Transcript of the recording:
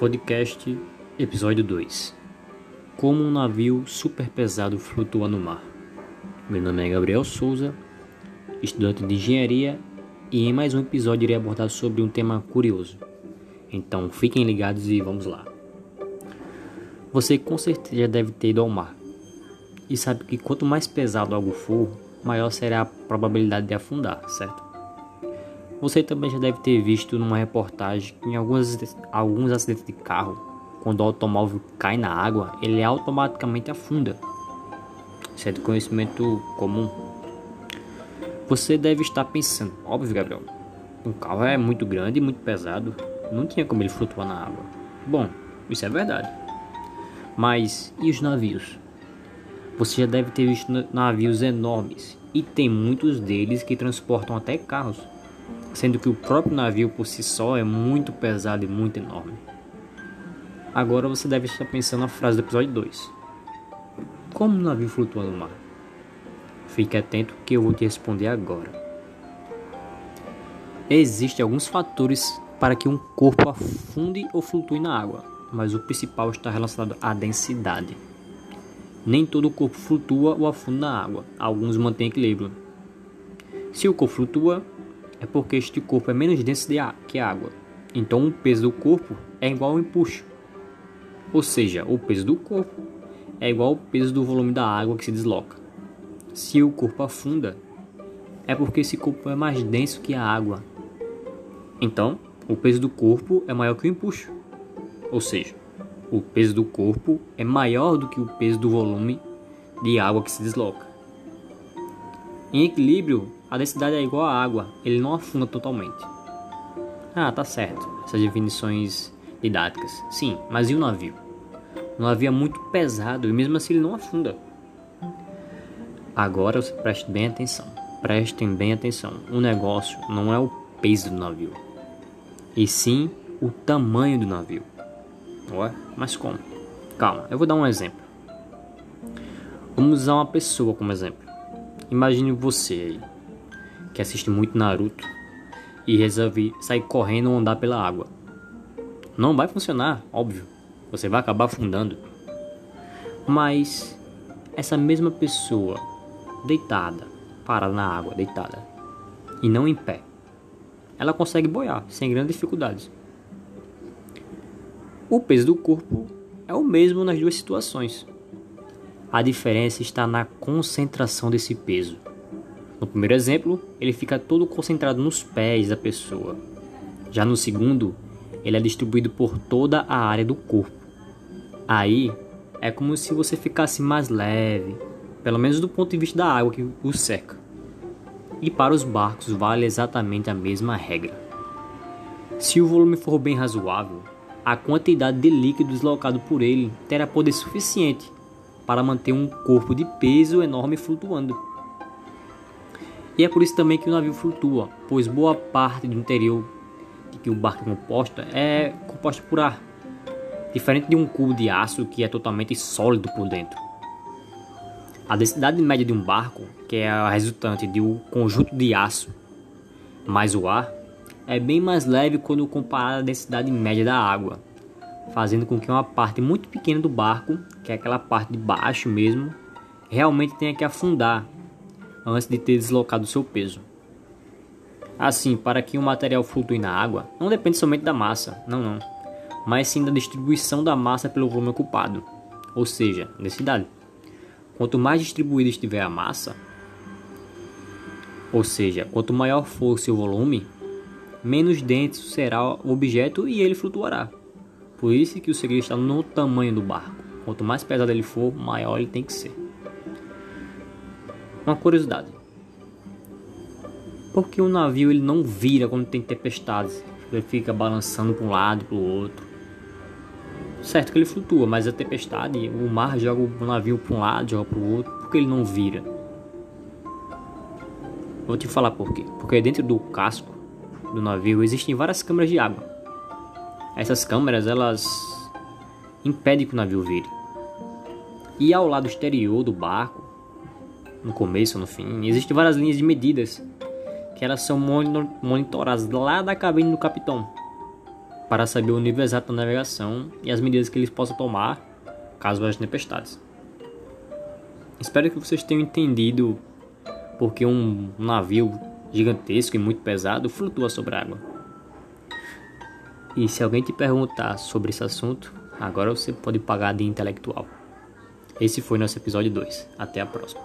Podcast Episódio 2 Como um navio super pesado flutua no mar. Meu nome é Gabriel Souza, estudante de engenharia, e em mais um episódio irei abordar sobre um tema curioso. Então fiquem ligados e vamos lá. Você com certeza deve ter ido ao mar e sabe que quanto mais pesado algo for, maior será a probabilidade de afundar, certo? Você também já deve ter visto numa reportagem que em alguns, alguns acidentes de carro, quando o automóvel cai na água, ele automaticamente afunda. Isso é de conhecimento comum. Você deve estar pensando, óbvio, Gabriel, um carro é muito grande e muito pesado, não tinha como ele flutuar na água. Bom, isso é verdade. Mas e os navios? Você já deve ter visto navios enormes e tem muitos deles que transportam até carros sendo que o próprio navio por si só é muito pesado e muito enorme. Agora você deve estar pensando na frase do episódio 2. Como um navio flutua no mar? Fique atento que eu vou te responder agora. Existem alguns fatores para que um corpo afunde ou flutue na água, mas o principal está relacionado à densidade. Nem todo corpo flutua ou afunda na água, alguns mantêm equilíbrio. Se o corpo flutua, é porque este corpo é menos denso que a água. Então o peso do corpo é igual ao empuxo. Ou seja, o peso do corpo é igual ao peso do volume da água que se desloca. Se o corpo afunda, é porque esse corpo é mais denso que a água. Então, o peso do corpo é maior que o empuxo. Ou seja, o peso do corpo é maior do que o peso do volume de água que se desloca. Em equilíbrio, a densidade é igual à água, ele não afunda totalmente. Ah, tá certo, essas definições didáticas. Sim, mas e o navio? O navio é muito pesado e mesmo assim ele não afunda. Agora você preste bem atenção. Prestem bem atenção. O negócio não é o peso do navio, e sim o tamanho do navio. Ué, mas como? Calma, eu vou dar um exemplo. Vamos usar uma pessoa como exemplo. Imagine você aí, que assiste muito Naruto e resolve sair correndo ou andar pela água. Não vai funcionar, óbvio. Você vai acabar afundando. Mas essa mesma pessoa deitada, parada na água, deitada, e não em pé, ela consegue boiar sem grandes dificuldades. O peso do corpo é o mesmo nas duas situações. A diferença está na concentração desse peso. No primeiro exemplo, ele fica todo concentrado nos pés da pessoa. Já no segundo, ele é distribuído por toda a área do corpo. Aí é como se você ficasse mais leve, pelo menos do ponto de vista da água que o cerca. E para os barcos vale exatamente a mesma regra. Se o volume for bem razoável, a quantidade de líquido deslocado por ele terá poder suficiente para manter um corpo de peso enorme flutuando. E é por isso também que o navio flutua, pois boa parte do interior de que o barco é composta é composta por ar, diferente de um cubo de aço que é totalmente sólido por dentro. A densidade média de um barco, que é a resultante de um conjunto de aço mais o ar, é bem mais leve quando comparada à densidade média da água, fazendo com que uma parte muito pequena do barco, que é aquela parte de baixo mesmo, realmente tenha que afundar antes de ter deslocado seu peso. Assim, para que o material flutue na água, não depende somente da massa, não, não, mas sim da distribuição da massa pelo volume ocupado, ou seja, densidade. Quanto mais distribuída estiver a massa, ou seja, quanto maior for seu volume, menos denso será o objeto e ele flutuará. Por isso que o segredo está no tamanho do barco. Quanto mais pesado ele for, maior ele tem que ser. Uma curiosidade. Por que o navio ele não vira quando tem tempestades? Ele fica balançando para um lado e para o outro. Certo que ele flutua, mas a tempestade, o mar joga o navio para um lado, joga para o outro. Por que ele não vira? Vou te falar por quê. Porque dentro do casco do navio existem várias câmeras de água. Essas câmeras elas impedem que o navio vire. E ao lado exterior do barco no começo no fim. Existem várias linhas de medidas que elas são monitoradas lá da cabine do capitão. para saber o nível exato da navegação e as medidas que eles possam tomar caso haja tempestades. Espero que vocês tenham entendido porque um navio gigantesco e muito pesado flutua sobre a água. E se alguém te perguntar sobre esse assunto, agora você pode pagar de intelectual. Esse foi nosso episódio 2. Até a próxima.